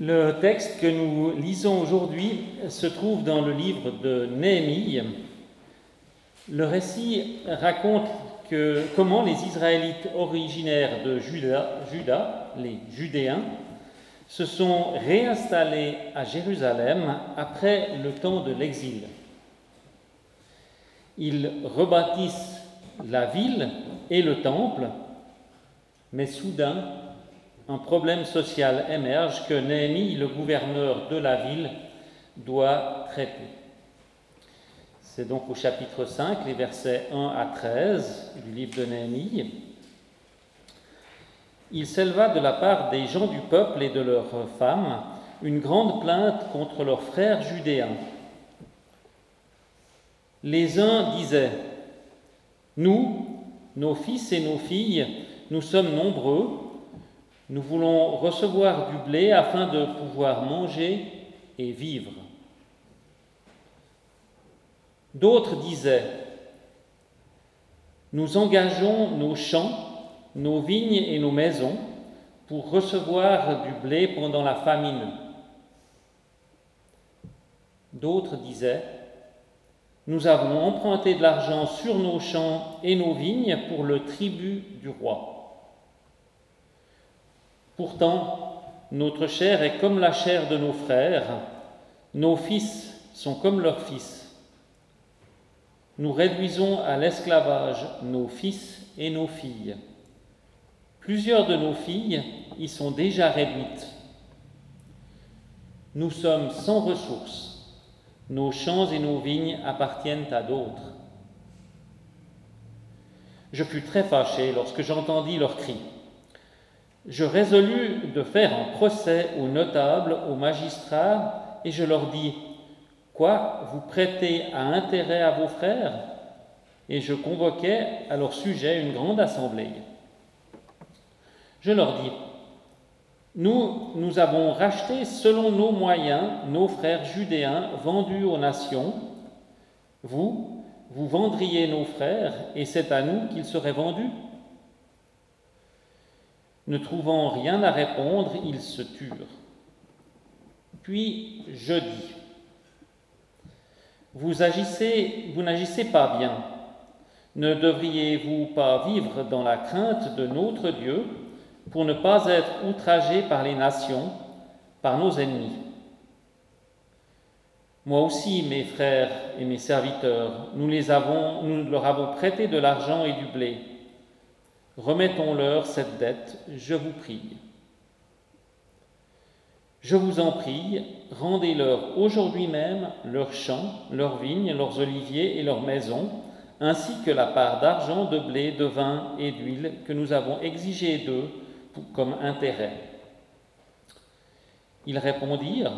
Le texte que nous lisons aujourd'hui se trouve dans le livre de Néhémie. Le récit raconte comment les Israélites originaires de Juda, Juda, les Judéens, se sont réinstallés à Jérusalem après le temps de l'exil. Ils rebâtissent la ville et le temple, mais soudain, un problème social émerge que Néhémie, le gouverneur de la ville, doit traiter. C'est donc au chapitre 5, les versets 1 à 13 du livre de Néhémie. Il s'éleva de la part des gens du peuple et de leurs femmes une grande plainte contre leurs frères judéens. Les uns disaient, Nous, nos fils et nos filles, nous sommes nombreux, nous voulons recevoir du blé afin de pouvoir manger et vivre. D'autres disaient, nous engageons nos champs, nos vignes et nos maisons pour recevoir du blé pendant la famine. D'autres disaient, nous avons emprunté de l'argent sur nos champs et nos vignes pour le tribut du roi. Pourtant, notre chair est comme la chair de nos frères, nos fils sont comme leurs fils. Nous réduisons à l'esclavage nos fils et nos filles. Plusieurs de nos filles y sont déjà réduites. Nous sommes sans ressources. Nos champs et nos vignes appartiennent à d'autres. Je fus très fâché lorsque j'entendis leurs cris je résolus de faire un procès aux notables, aux magistrats, et je leur dis, Quoi, vous prêtez à intérêt à vos frères? Et je convoquai à leur sujet une grande assemblée. Je leur dis, nous, nous avons racheté selon nos moyens nos frères judéens vendus aux nations. Vous, vous vendriez nos frères, et c'est à nous qu'ils seraient vendus ne trouvant rien à répondre, ils se turent. Puis je dis, vous agissez, vous n'agissez pas bien. Ne devriez-vous pas vivre dans la crainte de notre Dieu pour ne pas être outragés par les nations, par nos ennemis? Moi aussi, mes frères et mes serviteurs, nous, nous leur avons prêté de l'argent et du blé Remettons-leur cette dette, je vous prie. Je vous en prie, rendez-leur aujourd'hui même leurs champs, leurs vignes, leurs oliviers et leurs maisons, ainsi que la part d'argent, de blé, de vin et d'huile que nous avons exigé d'eux comme intérêt. Ils répondirent,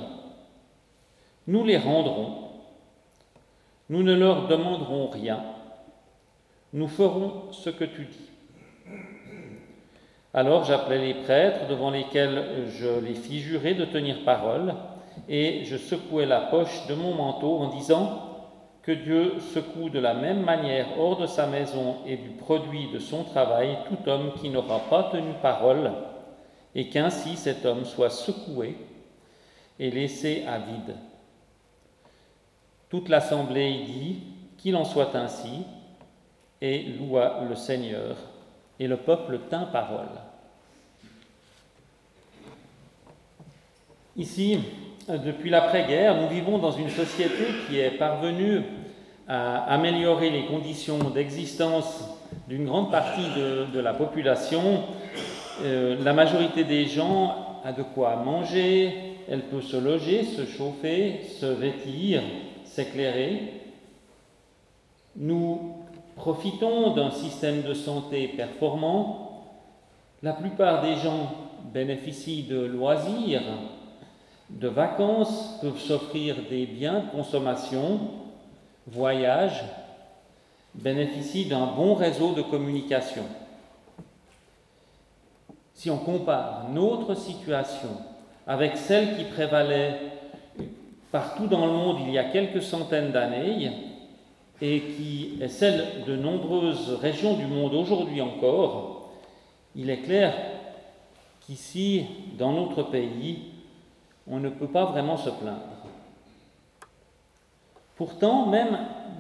Nous les rendrons, nous ne leur demanderons rien, nous ferons ce que tu dis. Alors j'appelai les prêtres devant lesquels je les fis jurer de tenir parole, et je secouai la poche de mon manteau en disant que Dieu secoue de la même manière hors de sa maison et du produit de son travail tout homme qui n'aura pas tenu parole, et qu'ainsi cet homme soit secoué et laissé à vide. Toute l'assemblée dit qu'il en soit ainsi, et loua le Seigneur et le peuple tint parole. Ici, depuis l'après-guerre, nous vivons dans une société qui est parvenue à améliorer les conditions d'existence d'une grande partie de, la population. Euh, la majorité des gens a de quoi manger, elle peut se loger, se chauffer, se vêtir, s'éclairer. Nous Profitons d'un système de santé performant. La plupart des gens bénéficient de loisirs, de vacances, peuvent s'offrir des biens de consommation, voyagent, bénéficient d'un bon réseau de communication. Si on compare notre situation avec celle qui prévalait partout dans le monde il y a quelques centaines d'années, et qui est celle de nombreuses régions du monde aujourd'hui encore, il est clair qu'ici, dans notre pays, on ne peut pas vraiment se plaindre. Pourtant, même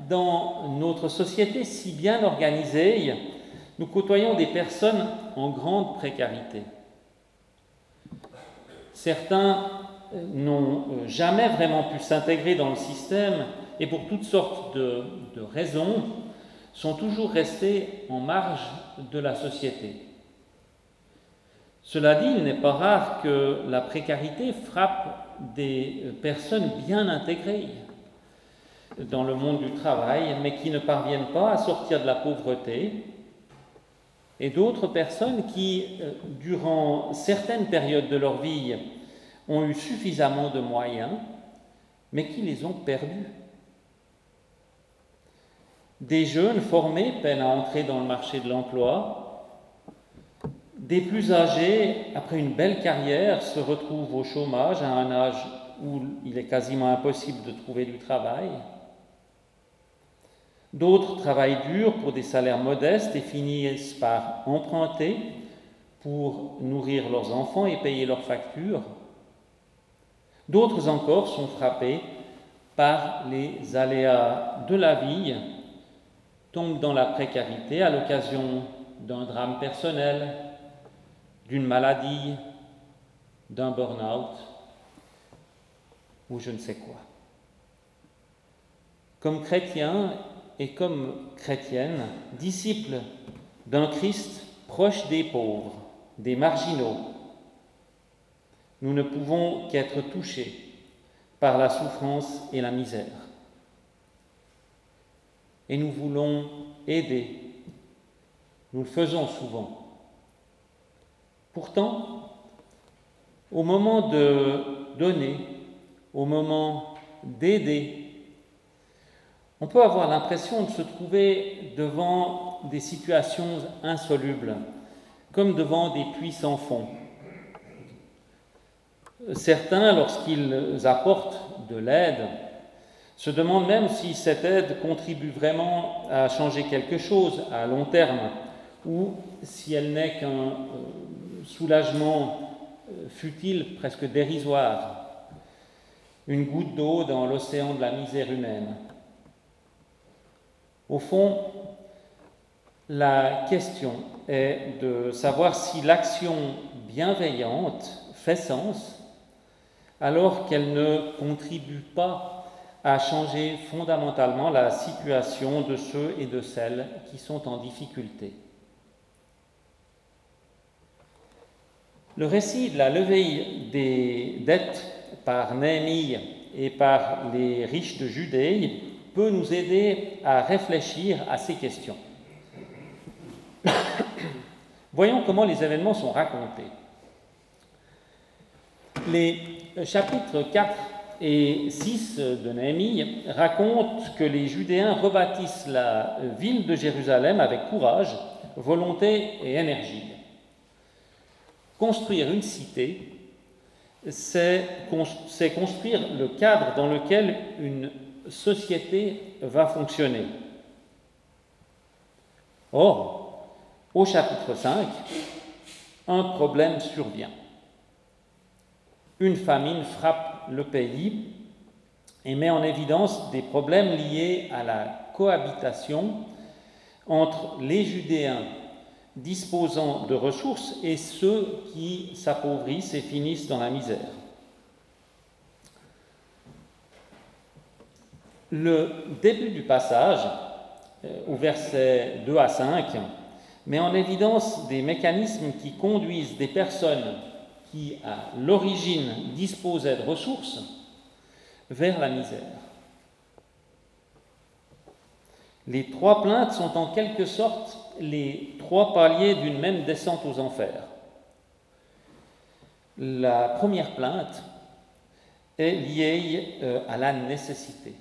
dans notre société si bien organisée, nous côtoyons des personnes en grande précarité. Certains n'ont jamais vraiment pu s'intégrer dans le système et pour toutes sortes de, raisons sont toujours restés en marge de la société. Cela dit, il n'est pas rare que la précarité frappe des personnes bien intégrées dans le monde du travail, mais qui ne parviennent pas à sortir de la pauvreté, et d'autres personnes qui, euh, durant certaines périodes de leur vie, ont eu suffisamment de moyens, mais qui les ont perdus. Des jeunes formés peinent à entrer dans le marché de l'emploi. Des plus âgés, après une belle carrière, se retrouvent au chômage à un âge où il est quasiment impossible de trouver du travail. D'autres travaillent dur pour des salaires modestes et finissent par emprunter pour nourrir leurs enfants et payer leurs factures. D'autres encore sont frappés par les aléas de la vie, tombent dans la précarité à l'occasion d'un drame personnel, d'une maladie, d'un burn-out ou je ne sais quoi. Comme chrétiens, et comme chrétienne, disciple d'un Christ proche des pauvres, des marginaux, nous ne pouvons qu'être touchés par la souffrance et la misère. Et nous voulons aider. Nous le faisons souvent. Pourtant, au moment de donner, au moment d'aider, on peut avoir l'impression de se trouver devant des situations insolubles, comme devant des puits sans fond. Certains, lorsqu'ils apportent de l'aide, se demandent même si cette aide contribue vraiment à changer quelque chose à long terme, ou si elle n'est qu'un euh, soulagement euh, futile, presque dérisoire, une goutte d'eau dans l'océan de la misère humaine. Au fond, la question est de savoir si l'action bienveillante fait sens alors qu'elle ne contribue pas à changer fondamentalement la situation de ceux et de celles qui sont en difficulté. Le récit de la levée des dettes par Néhémie et par les riches de Judée peut nous aider à réfléchir à ces questions. Voyons comment les événements sont racontés. Les chapitres 4 et 6 de Néhémie racontent que les Judéens rebâtissent la ville de Jérusalem avec courage, volonté et énergie. Construire une cité, c'est construire le cadre dans lequel une société va fonctionner. Or, au chapitre 5, un problème survient. Une famine frappe le pays et met en évidence des problèmes liés à la cohabitation entre les Judéens disposant de ressources et ceux qui s'appauvrissent et finissent dans la misère. Le début du passage, euh, au verset 2 à 5, met en évidence des mécanismes qui conduisent des personnes qui, à l'origine, disposaient de ressources vers la misère. Les trois plaintes sont en quelque sorte les trois paliers d'une même descente aux enfers. La première plainte est liée euh, à la nécessité.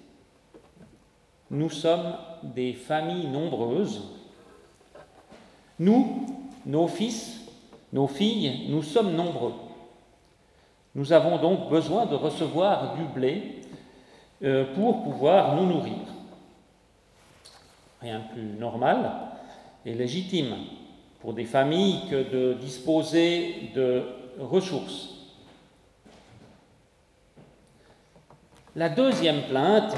Nous sommes des familles nombreuses. Nous, nos fils, nos filles, nous sommes nombreux. Nous avons donc besoin de recevoir du blé euh, pour pouvoir nous nourrir. Rien de plus normal et légitime pour des familles que de disposer de ressources. La deuxième plainte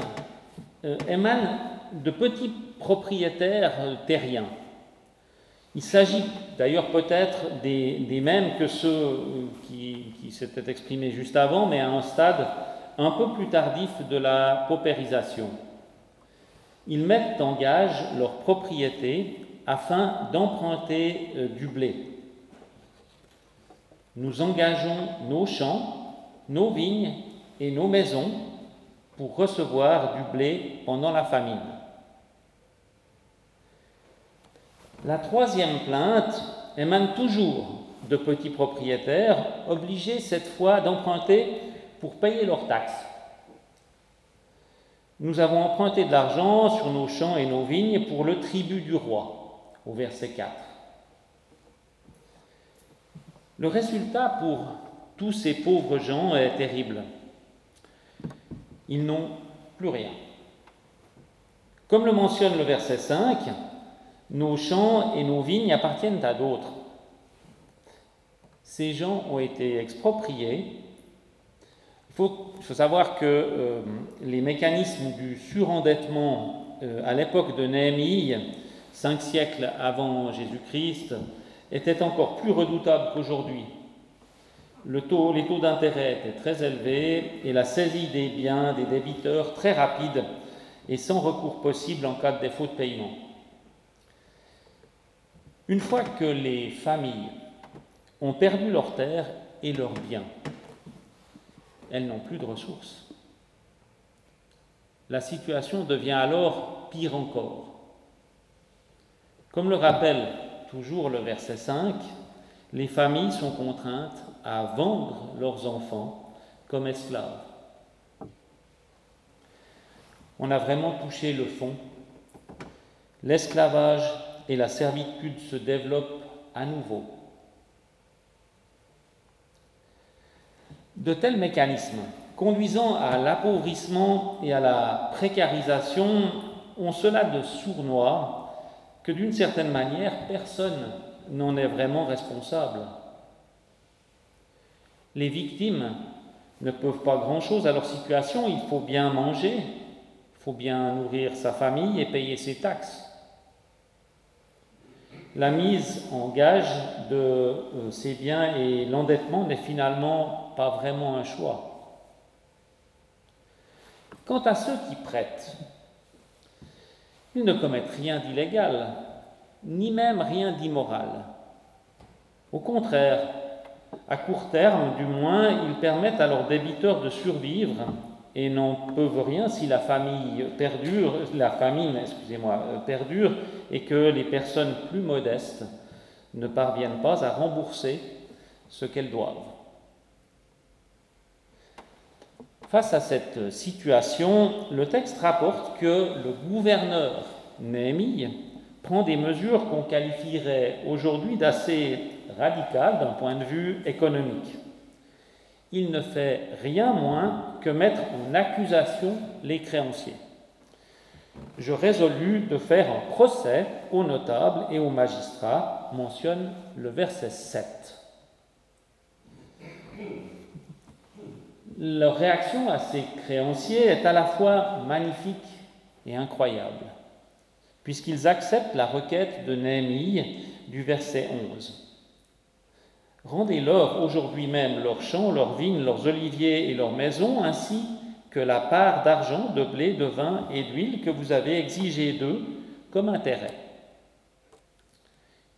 euh, émane de petits propriétaires terriens. Il s'agit d'ailleurs peut-être des, mêmes que ceux euh, qui, qui s'étaient exprimés juste avant, mais à un stade un peu plus tardif de la paupérisation. Ils mettent en gage leur propriété afin d'emprunter euh, du blé. Nous engageons nos champs, nos vignes et nos maisons pour recevoir du blé pendant la famine. La troisième plainte émane toujours de petits propriétaires obligés cette fois d'emprunter pour payer leurs taxes. Nous avons emprunté de l'argent sur nos champs et nos vignes pour le tribut du roi, au verset 4. Le résultat pour tous ces pauvres gens est terrible. Ils n'ont plus rien. Comme le mentionne le verset 5, nos champs et nos vignes appartiennent à d'autres. Ces gens ont été expropriés il faut, savoir que euh, les mécanismes du surendettement euh, à l'époque de Néhémie, cinq siècles avant Jésus-Christ, étaient encore plus redoutables qu'aujourd'hui. Les taux d'intérêt étaient très élevés et la saisie des biens des débiteurs très rapide et sans recours possible en cas de défaut de paiement. Une fois que les familles ont perdu leurs terres et leurs biens, elles n'ont plus de ressources. La situation devient alors pire encore. Comme le rappelle toujours le verset 5, les familles sont contraintes à vendre leurs enfants comme esclaves. On a vraiment touché le fond. L'esclavage et la servitude se développent à nouveau. De tels mécanismes, conduisant à l'appauvrissement et à la précarisation, ont cela de sournois que d'une certaine manière, personne n'en est vraiment responsable. Les victimes ne peuvent pas grand-chose à leur situation, il faut bien manger, il faut bien nourrir sa famille et payer ses taxes la mise en gage de euh, ces biens et l'endettement n'est finalement pas vraiment un choix. Quant à ceux qui prêtent, ils ne commettent rien d'illégal, ni même rien d'immoral. Au contraire, à court terme du moins, ils permettent à leurs débiteurs de survivre et n'en peuvent rien si la famille perdure, la famine, euh, perdure et que les personnes plus modestes ne parviennent pas à rembourser ce qu'elles doivent. Face à cette situation, le texte rapporte que le gouverneur Néhémie prend des mesures qu'on qualifierait aujourd'hui d'assez radicales d'un point de vue économique il ne fait rien moins que mettre en accusation les créanciers. Je résolus de faire un procès aux notables et aux magistrats, mentionne le verset 7. Leur réaction à ces créanciers est à la fois magnifique et incroyable, puisqu'ils acceptent la requête de Néhémie du verset 11. Rendez-leur aujourd'hui même leurs champs, leurs vignes, leurs oliviers et leurs maisons, ainsi que la part d'argent, de blé, de vin et d'huile que vous avez exigé d'eux comme intérêt.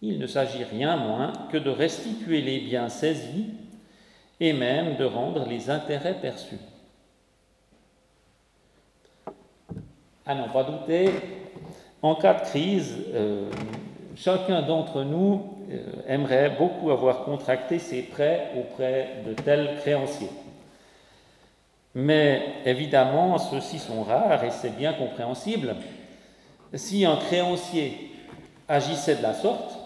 Il ne s'agit rien moins que de restituer les biens saisis et même de rendre les intérêts perçus. À n'en pas douter, en cas de crise, euh, chacun d'entre nous euh, aimerait beaucoup avoir contracté ses prêts auprès de tels créanciers. Mais évidemment, ceux-ci sont rares et c'est bien compréhensible. Si un créancier agissait de la sorte,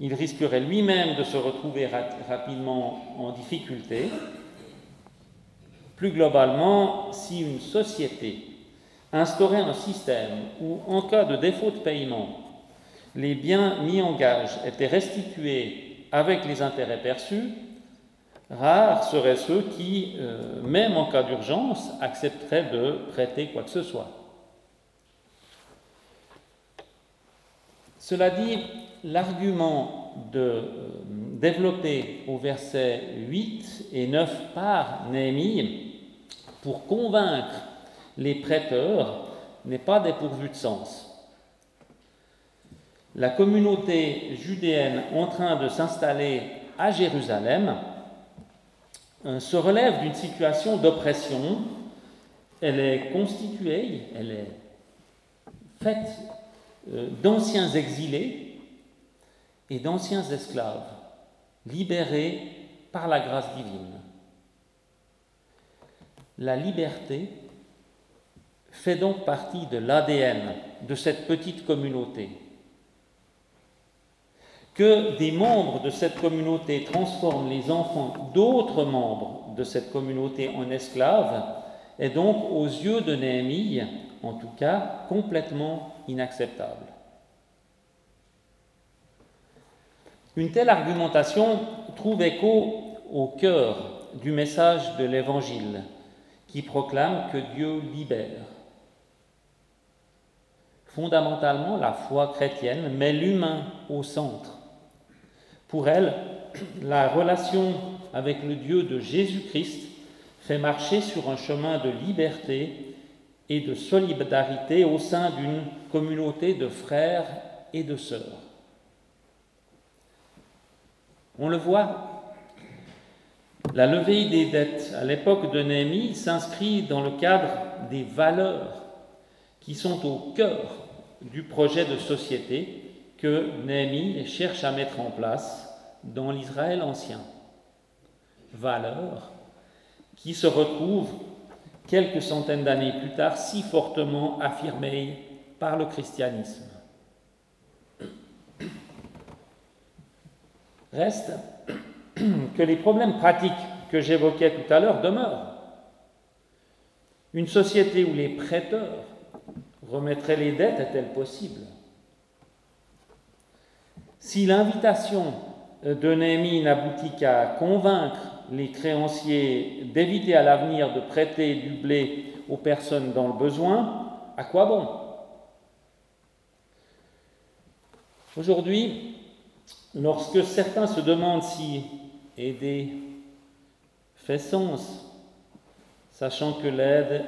il risquerait lui-même de se retrouver rapidement en difficulté. Plus globalement, si une société instaurait un système où, en cas de défaut de paiement, les biens mis en gage étaient restitués avec les intérêts perçus, Rares seraient ceux qui, euh, même en cas d'urgence, accepteraient de prêter quoi que ce soit. Cela dit, l'argument euh, développer au verset 8 et 9 par Néhémie pour convaincre les prêteurs n'est pas dépourvu de sens. La communauté judéenne en train de s'installer à Jérusalem euh, se relève d'une situation d'oppression. Elle est constituée, elle est faite euh, d'anciens exilés et d'anciens esclaves, libérés par la grâce divine. La liberté fait donc partie de l'ADN de cette petite communauté. Que des membres de cette communauté transforment les enfants d'autres membres de cette communauté en esclaves est donc aux yeux de Néhémie, en tout cas, complètement inacceptable. Une telle argumentation trouve écho au cœur du message de l'Évangile qui proclame que Dieu libère. Fondamentalement, la foi chrétienne met l'humain au centre. Pour elle, la relation avec le Dieu de Jésus-Christ fait marcher sur un chemin de liberté et de solidarité au sein d'une communauté de frères et de sœurs. On le voit, la levée des dettes à l'époque de Néhémie s'inscrit dans le cadre des valeurs qui sont au cœur du projet de société que Néhémie cherche à mettre en place dans l'Israël ancien. Valeurs qui se retrouvent quelques centaines d'années plus tard, si fortement affirmée par le christianisme. Reste que les problèmes pratiques que j'évoquais tout à l'heure demeurent. Une société où les prêteurs remettraient les dettes est-elle possible? Si l'invitation de Néhémie n'aboutit qu'à convaincre les créanciers d'éviter à l'avenir de prêter du blé aux personnes dans le besoin, à quoi bon? Aujourd'hui, lorsque certains se demandent si aider fait sens, sachant que l'aide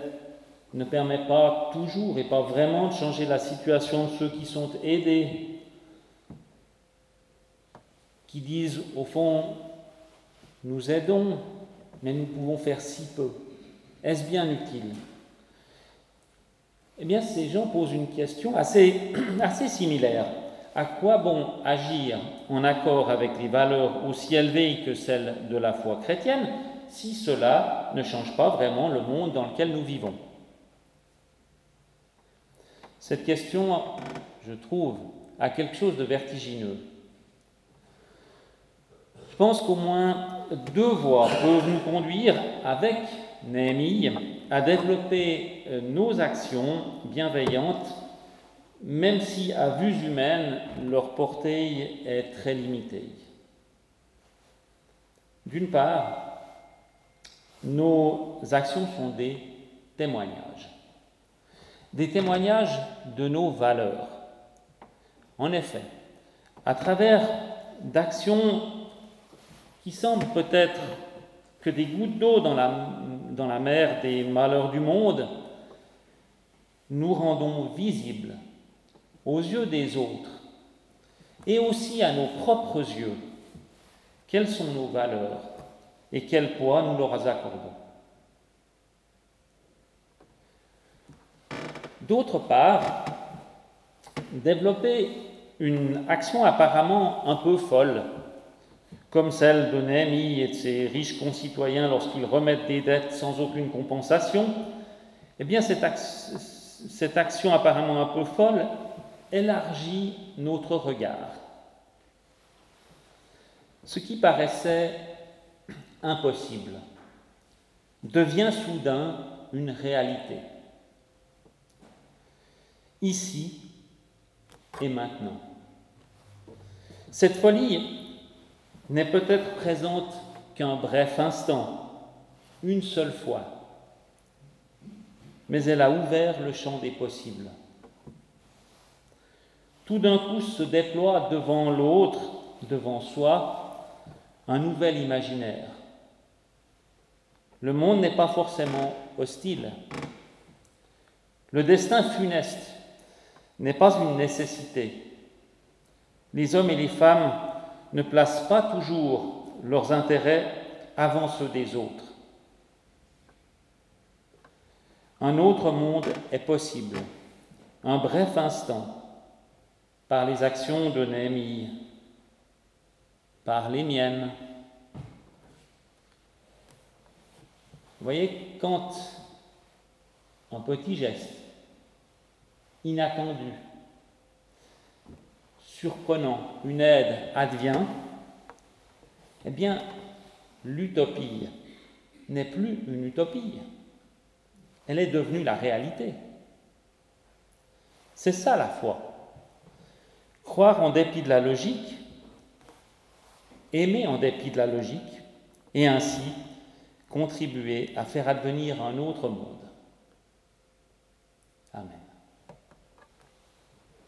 ne permet pas toujours et pas vraiment de changer la situation de ceux qui sont aidés, qui disent au fond nous aidons, mais nous pouvons faire si peu. Est-ce bien utile? Eh bien, ces gens posent une question assez, assez similaire. À quoi bon agir en accord avec les valeurs aussi élevées que celles de la foi chrétienne si cela ne change pas vraiment le monde dans lequel nous vivons? Cette question, je trouve, a quelque chose de vertigineux. Je pense qu'au moins deux voies peuvent nous conduire, avec Néhémie, à développer euh, nos actions bienveillantes, même si à vue humaine, leur portée est très limitée. D'une part, nos actions sont des témoignages, des témoignages de nos valeurs. En effet, à travers d'actions qui semblent peut-être que des gouttes d'eau dans la, dans la mer des malheurs du monde, nous rendons visibles aux yeux des autres et aussi à nos propres yeux quelles sont nos valeurs et quel poids nous leur accordons. D'autre part, développer une action apparemment un peu folle comme celle de Néhémie et de ses riches concitoyens lorsqu'ils remettent des dettes sans aucune compensation, eh bien cette, cette action apparemment un peu folle élargit notre regard. Ce qui paraissait impossible devient soudain une réalité. Ici et maintenant. Cette folie n'est peut-être présente qu'un bref instant, une seule fois, mais elle a ouvert le champ des possibles. Tout d'un coup se déploie devant l'autre, devant soi, un nouvel imaginaire. Le monde n'est pas forcément hostile. Le destin funeste n'est pas une nécessité. Les hommes et les femmes ne placent pas toujours leurs intérêts avant ceux des autres. Un autre monde est possible, un bref instant, par les actions de Néhémie, par les miennes. Voyez, quand un petit geste inattendu, surprenant, une aide advient, eh bien, l'utopie n'est plus une utopie, elle est devenue la réalité. C'est ça la foi. Croire en dépit de la logique, aimer en dépit de la logique, et ainsi contribuer à faire advenir un autre monde. Amen.